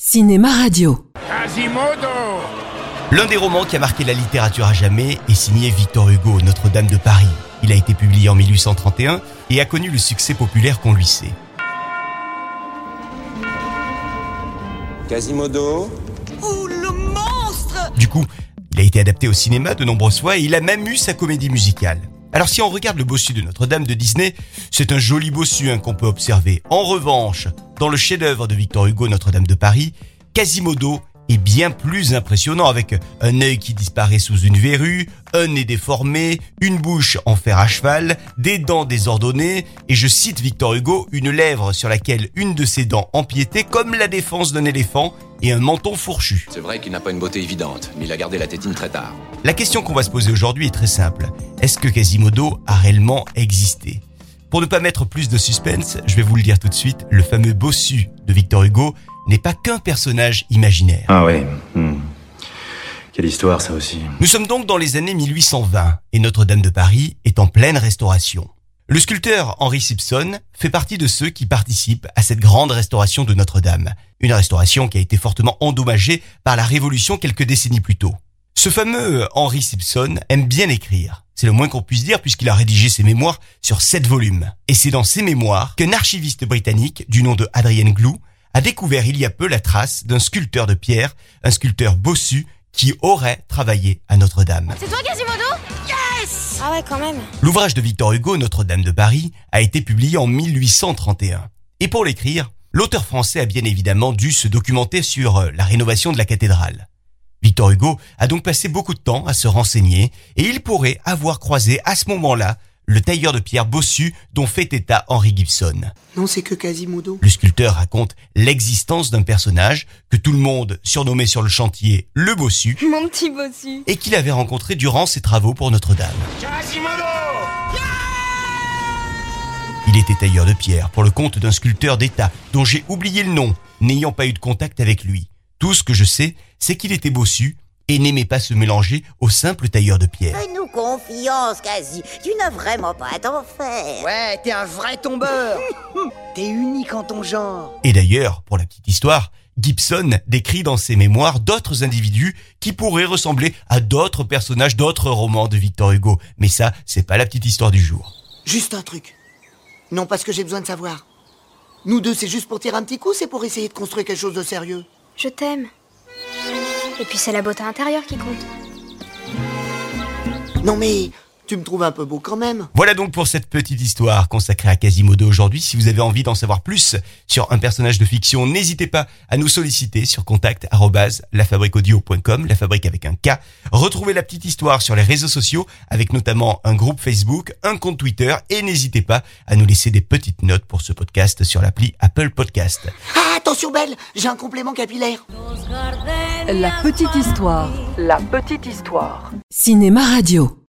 Cinéma Radio. Quasimodo L'un des romans qui a marqué la littérature à jamais est signé Victor Hugo, Notre-Dame de Paris. Il a été publié en 1831 et a connu le succès populaire qu'on lui sait. Quasimodo Du coup, il a été adapté au cinéma de nombreuses fois et il a même eu sa comédie musicale. Alors si on regarde le bossu de Notre-Dame de Disney, c'est un joli bossu hein, qu'on peut observer. En revanche, dans le chef-d'œuvre de Victor Hugo, Notre-Dame de Paris, Quasimodo est bien plus impressionnant avec un œil qui disparaît sous une verrue, un nez déformé, une bouche en fer à cheval, des dents désordonnées et je cite Victor Hugo, une lèvre sur laquelle une de ses dents empiétait comme la défense d'un éléphant et un menton fourchu. C'est vrai qu'il n'a pas une beauté évidente, mais il a gardé la tétine très tard. La question qu'on va se poser aujourd'hui est très simple. Est-ce que Quasimodo a réellement existé? Pour ne pas mettre plus de suspense, je vais vous le dire tout de suite, le fameux bossu de Victor Hugo n'est pas qu'un personnage imaginaire. Ah ouais. hmm. Quelle histoire ça aussi. Nous sommes donc dans les années 1820 et Notre-Dame de Paris est en pleine restauration. Le sculpteur Henry Simpson fait partie de ceux qui participent à cette grande restauration de Notre-Dame. Une restauration qui a été fortement endommagée par la Révolution quelques décennies plus tôt. Ce fameux Henry Simpson aime bien écrire. C'est le moins qu'on puisse dire puisqu'il a rédigé ses mémoires sur sept volumes. Et c'est dans ces mémoires qu'un archiviste britannique du nom de Adrian Glou a découvert il y a peu la trace d'un sculpteur de pierre, un sculpteur bossu qui aurait travaillé à Notre-Dame. C'est toi Quasimodo? Ah ouais quand même. L'ouvrage de Victor Hugo, Notre-Dame de Paris, a été publié en 1831. Et pour l'écrire, l'auteur français a bien évidemment dû se documenter sur euh, la rénovation de la cathédrale. Victor Hugo a donc passé beaucoup de temps à se renseigner et il pourrait avoir croisé à ce moment-là le tailleur de pierre bossu dont fait état Henry Gibson. Non, c'est que Quasimodo. Le sculpteur raconte l'existence d'un personnage que tout le monde surnommait sur le chantier le bossu Mon petit bossu. et qu'il avait rencontré durant ses travaux pour Notre-Dame. Quasimodo Il était tailleur de pierre pour le compte d'un sculpteur d'État dont j'ai oublié le nom, n'ayant pas eu de contact avec lui. Tout ce que je sais, c'est qu'il était bossu et n'aimait pas se mélanger au simple tailleur de pierre. Fais-nous confiance, quasi. Tu n'as vraiment pas à t'en faire. Ouais, t'es un vrai tombeur. t'es unique en ton genre. Et d'ailleurs, pour la petite histoire, Gibson décrit dans ses mémoires d'autres individus qui pourraient ressembler à d'autres personnages d'autres romans de Victor Hugo. Mais ça, c'est pas la petite histoire du jour. Juste un truc. Non, parce que j'ai besoin de savoir. Nous deux, c'est juste pour tirer un petit coup, c'est pour essayer de construire quelque chose de sérieux. Je t'aime. Et puis c'est la beauté intérieure qui compte. Non mais, tu me trouves un peu beau quand même. Voilà donc pour cette petite histoire consacrée à Quasimodo aujourd'hui. Si vous avez envie d'en savoir plus sur un personnage de fiction, n'hésitez pas à nous solliciter sur contact lafabriquaudio.com, la fabrique avec un K. Retrouvez la petite histoire sur les réseaux sociaux avec notamment un groupe Facebook, un compte Twitter et n'hésitez pas à nous laisser des petites notes pour ce podcast sur l'appli Apple Podcast. Ah, attention Belle, j'ai un complément capillaire. La petite histoire. La petite histoire. Cinéma Radio.